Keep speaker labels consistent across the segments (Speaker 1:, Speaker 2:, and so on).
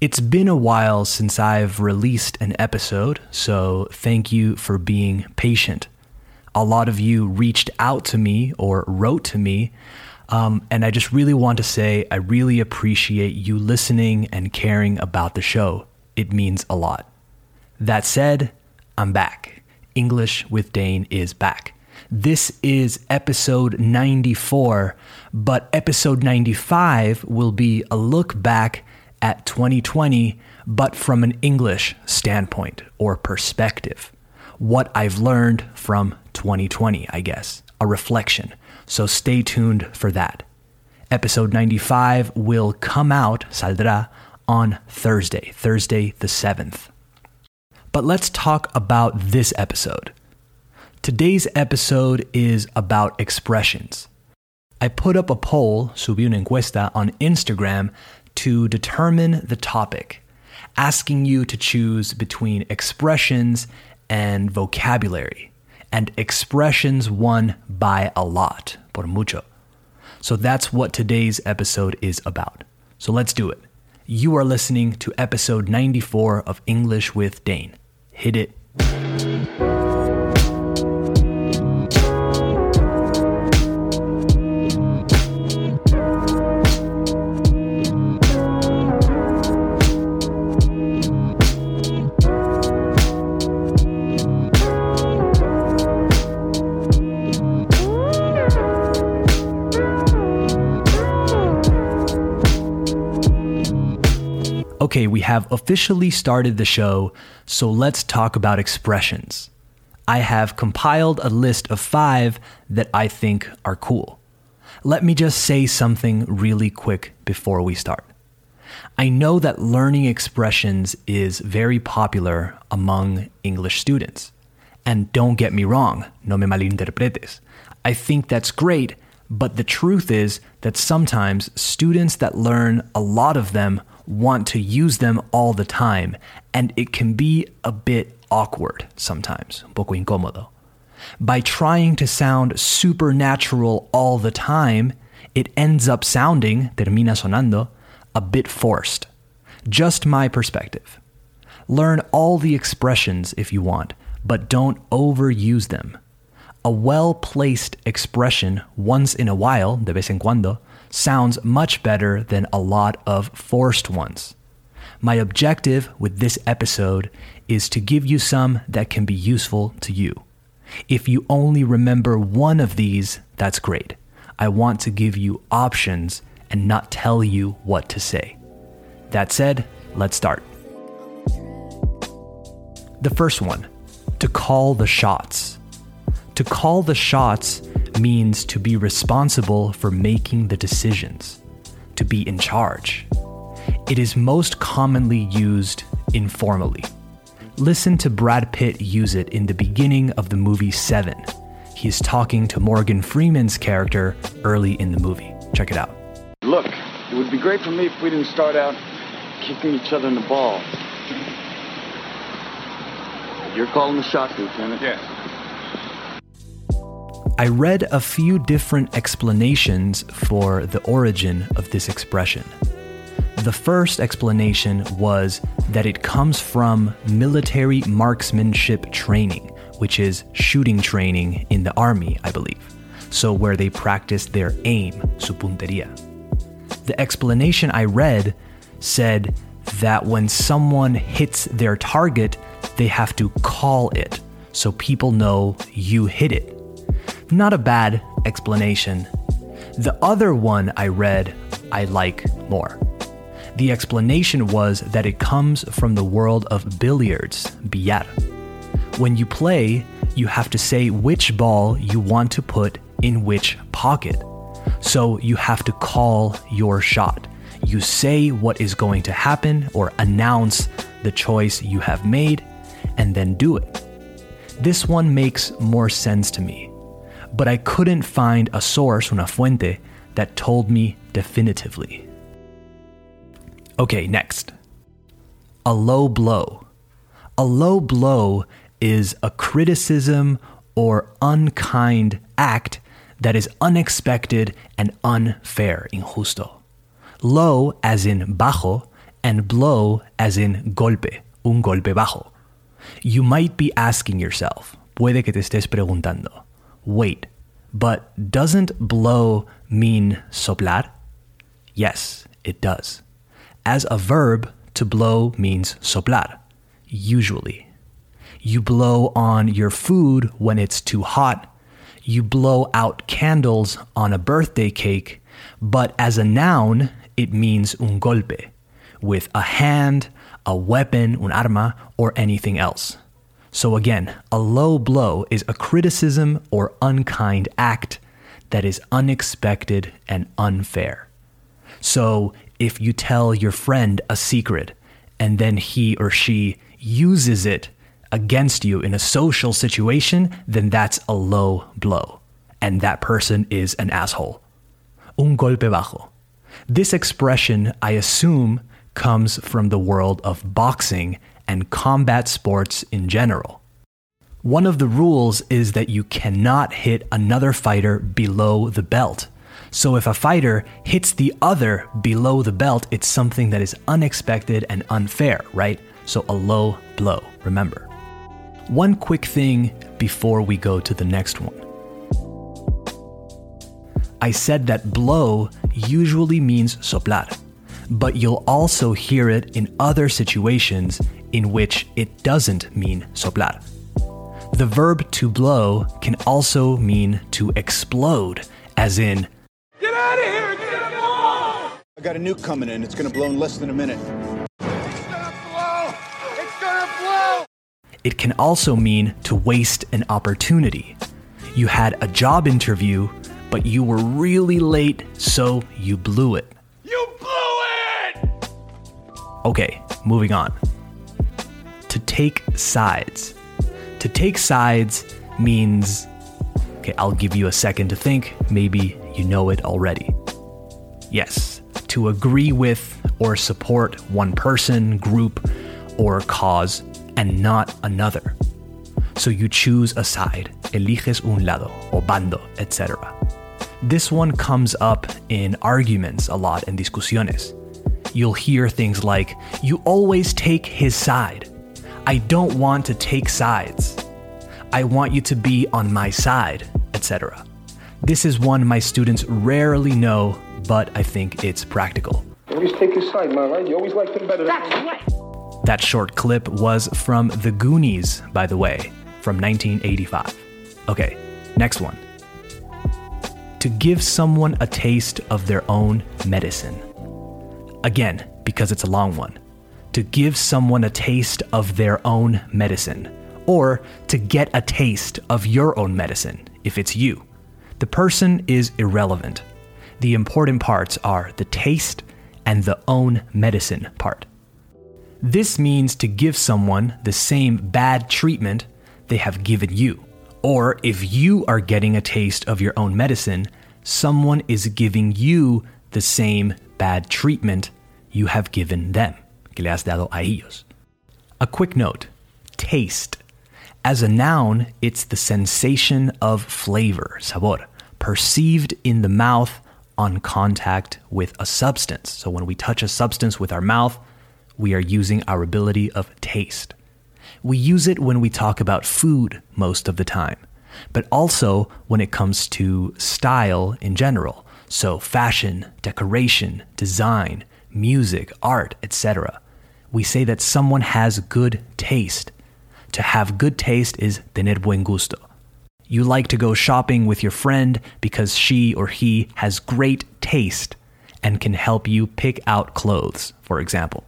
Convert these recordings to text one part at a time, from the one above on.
Speaker 1: It's been a while since I've released an episode, so thank you for being patient. A lot of you reached out to me or wrote to me, um, and I just really want to say I really appreciate you listening and caring about the show. It means a lot. That said, I'm back. English with Dane is back. This is episode 94, but episode 95 will be a look back at 2020, but from an English standpoint or perspective. What I've learned from 2020, I guess, a reflection. So stay tuned for that. Episode 95 will come out, saldrá, on Thursday, Thursday the 7th. But let's talk about this episode. Today's episode is about expressions. I put up a poll, subí una encuesta, on Instagram to determine the topic, asking you to choose between expressions and vocabulary. And expressions won by a lot, por mucho. So that's what today's episode is about. So let's do it. You are listening to episode 94 of English with Dane. Hit it. Okay, we have officially started the show, so let's talk about expressions. I have compiled a list of five that I think are cool. Let me just say something really quick before we start. I know that learning expressions is very popular among English students. And don't get me wrong, no me malinterpretes. I think that's great, but the truth is that sometimes students that learn a lot of them want to use them all the time, and it can be a bit awkward sometimes, un poco incómodo. By trying to sound supernatural all the time, it ends up sounding, termina sonando, a bit forced. Just my perspective. Learn all the expressions if you want, but don't overuse them. A well placed expression once in a while, de vez en cuando, sounds much better than a lot of forced ones. My objective with this episode is to give you some that can be useful to you. If you only remember one of these, that's great. I want to give you options and not tell you what to say. That said, let's start. The first one to call the shots. To call the shots means to be responsible for making the decisions, to be in charge. It is most commonly used informally. Listen to Brad Pitt use it in the beginning of the movie Seven. He's talking to Morgan Freeman's character early in the movie. Check it out.
Speaker 2: Look, it would be great for me if we didn't start out kicking each other in the balls. You're calling the shots, Lieutenant.
Speaker 3: Yes.
Speaker 1: I read a few different explanations for the origin of this expression. The first explanation was that it comes from military marksmanship training, which is shooting training in the army, I believe. So, where they practice their aim, su puntería. The explanation I read said that when someone hits their target, they have to call it so people know you hit it. Not a bad explanation. The other one I read, I like more. The explanation was that it comes from the world of billiards, billar. When you play, you have to say which ball you want to put in which pocket. So you have to call your shot. you say what is going to happen or announce the choice you have made and then do it. This one makes more sense to me, but I couldn't find a source, una fuente, that told me definitively. Okay, next. A low blow. A low blow is a criticism or unkind act that is unexpected and unfair, injusto. Low as in bajo, and blow as in golpe, un golpe bajo. You might be asking yourself, puede que te estés preguntando, wait, but doesn't blow mean soplar? Yes, it does. As a verb, to blow means soplar, usually. You blow on your food when it's too hot. You blow out candles on a birthday cake. But as a noun, it means un golpe, with a hand, a weapon, un arma, or anything else. So again, a low blow is a criticism or unkind act that is unexpected and unfair. So if you tell your friend a secret and then he or she uses it against you in a social situation, then that's a low blow. And that person is an asshole. Un golpe bajo. This expression, I assume, comes from the world of boxing and combat sports in general. One of the rules is that you cannot hit another fighter below the belt. So if a fighter hits the other below the belt, it's something that is unexpected and unfair, right? So a low blow, remember. One quick thing before we go to the next one. I said that blow usually means soplar, but you'll also hear it in other situations in which it doesn't mean soplar. The verb to blow can also mean to explode, as in,
Speaker 3: Get out of here! Get a ball!
Speaker 4: I got a nuke coming in. It's gonna blow in less than a minute.
Speaker 3: It's gonna blow! It's gonna blow!
Speaker 1: it can also mean to waste an opportunity. You had a job interview, but you were really late, so you blew it.
Speaker 3: You blew it!
Speaker 1: Okay, moving on. Take sides. To take sides means. Okay, I'll give you a second to think. Maybe you know it already. Yes, to agree with or support one person, group, or cause and not another. So you choose a side, eliges un lado, o bando, etc. This one comes up in arguments a lot in discusiones. You'll hear things like, You always take his side. I don't want to take sides. I want you to be on my side, etc. This is one my students rarely know, but I think it's practical.
Speaker 2: Always take his side, man, right? You always liked him better than me.
Speaker 1: That short clip was from The Goonies, by the way, from 1985. Okay, next one. To give someone a taste of their own medicine. Again, because it's a long one. To give someone a taste of their own medicine. Or to get a taste of your own medicine, if it's you. The person is irrelevant. The important parts are the taste and the own medicine part. This means to give someone the same bad treatment they have given you. Or if you are getting a taste of your own medicine, someone is giving you the same bad treatment you have given them. Que le has dado a ellos. A quick note taste. As a noun, it's the sensation of flavor, sabor, perceived in the mouth on contact with a substance. So when we touch a substance with our mouth, we are using our ability of taste. We use it when we talk about food most of the time, but also when it comes to style in general. So, fashion, decoration, design, music, art, etc. We say that someone has good taste. To have good taste is tener buen gusto. You like to go shopping with your friend because she or he has great taste and can help you pick out clothes, for example.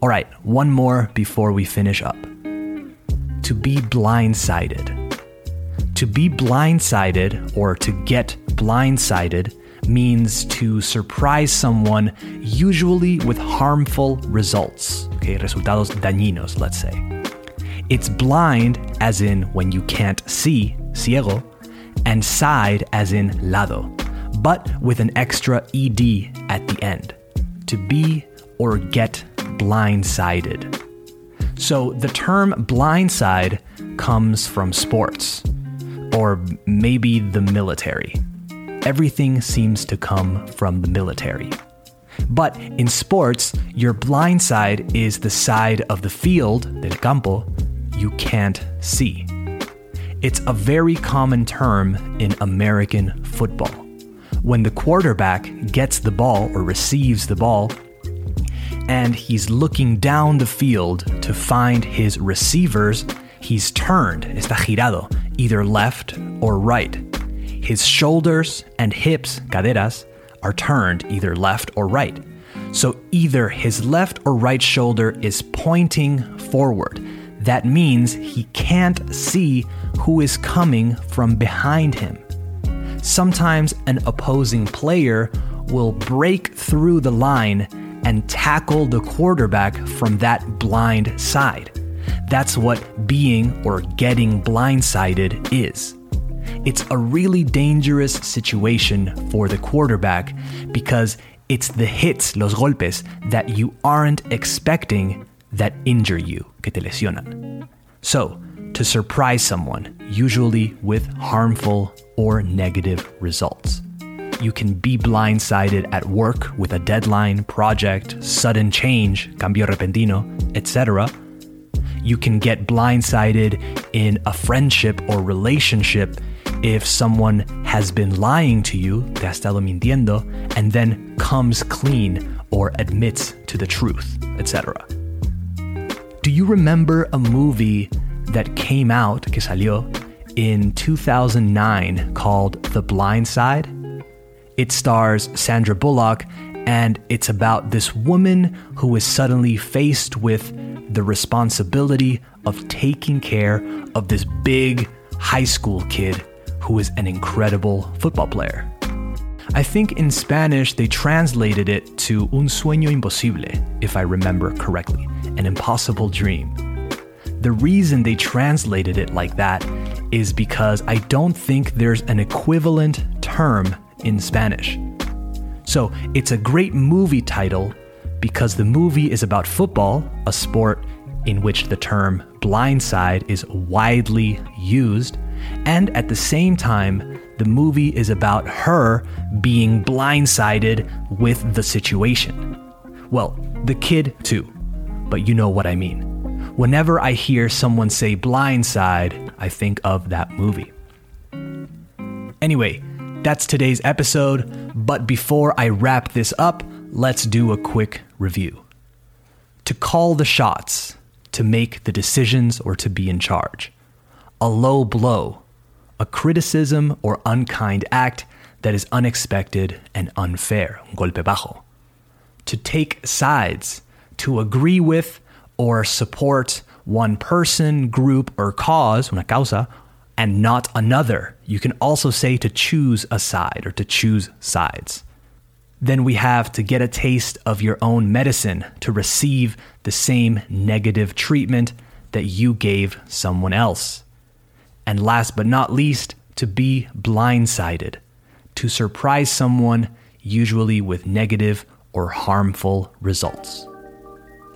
Speaker 1: All right, one more before we finish up. To be blindsided. To be blindsided or to get blindsided means to surprise someone, usually with harmful results. Okay, resultados dañinos, let's say. It's blind, as in when you can't see, ciego, and side, as in lado, but with an extra ed at the end. To be or get blindsided. So the term blindside comes from sports, or maybe the military. Everything seems to come from the military. But in sports, your blind side is the side of the field, del campo, you can't see. It's a very common term in American football. When the quarterback gets the ball or receives the ball, and he's looking down the field to find his receivers, he's turned, está girado, either left or right. His shoulders and hips, caderas, are turned either left or right. So either his left or right shoulder is pointing forward. That means he can't see who is coming from behind him. Sometimes an opposing player will break through the line and tackle the quarterback from that blind side. That's what being or getting blindsided is. It's a really dangerous situation for the quarterback because it's the hits, los golpes, that you aren't expecting that injure you, que te lesionan. So, to surprise someone, usually with harmful or negative results. You can be blindsided at work with a deadline, project, sudden change, cambio repentino, etc. You can get blindsided in a friendship or relationship if someone has been lying to you, te ha estado mintiendo, and then comes clean or admits to the truth, etc. Do you remember a movie that came out, que salió, in 2009 called The Blind Side? It stars Sandra Bullock, and it's about this woman who is suddenly faced with the responsibility of taking care of this big high school kid who is an incredible football player. I think in Spanish they translated it to un sueño imposible, if I remember correctly, an impossible dream. The reason they translated it like that is because I don't think there's an equivalent term in Spanish. So it's a great movie title because the movie is about football, a sport in which the term blindside is widely used, and at the same time, the movie is about her being blindsided with the situation. Well, the kid too, but you know what I mean. Whenever I hear someone say blindside, I think of that movie. Anyway, that's today's episode, but before I wrap this up, let's do a quick review. To call the shots, to make the decisions, or to be in charge. A low blow, a criticism or unkind act that is unexpected and unfair, un golpe bajo. To take sides, to agree with or support one person, group, or cause, una causa, and not another. You can also say to choose a side or to choose sides. Then we have to get a taste of your own medicine to receive the same negative treatment that you gave someone else. And last but not least, to be blindsided, to surprise someone, usually with negative or harmful results.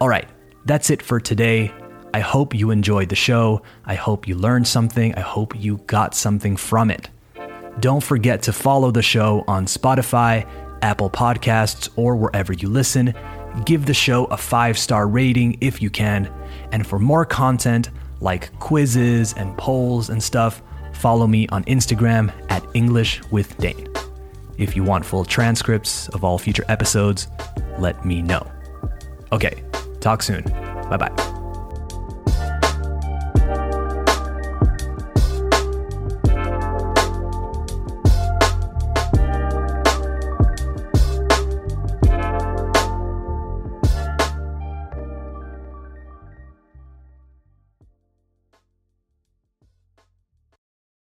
Speaker 1: All right, that's it for today. I hope you enjoyed the show. I hope you learned something. I hope you got something from it. Don't forget to follow the show on Spotify, Apple Podcasts, or wherever you listen. Give the show a five star rating if you can. And for more content like quizzes and polls and stuff, follow me on Instagram at English with Dane. If you want full transcripts of all future episodes, let me know. Okay, talk soon. Bye bye.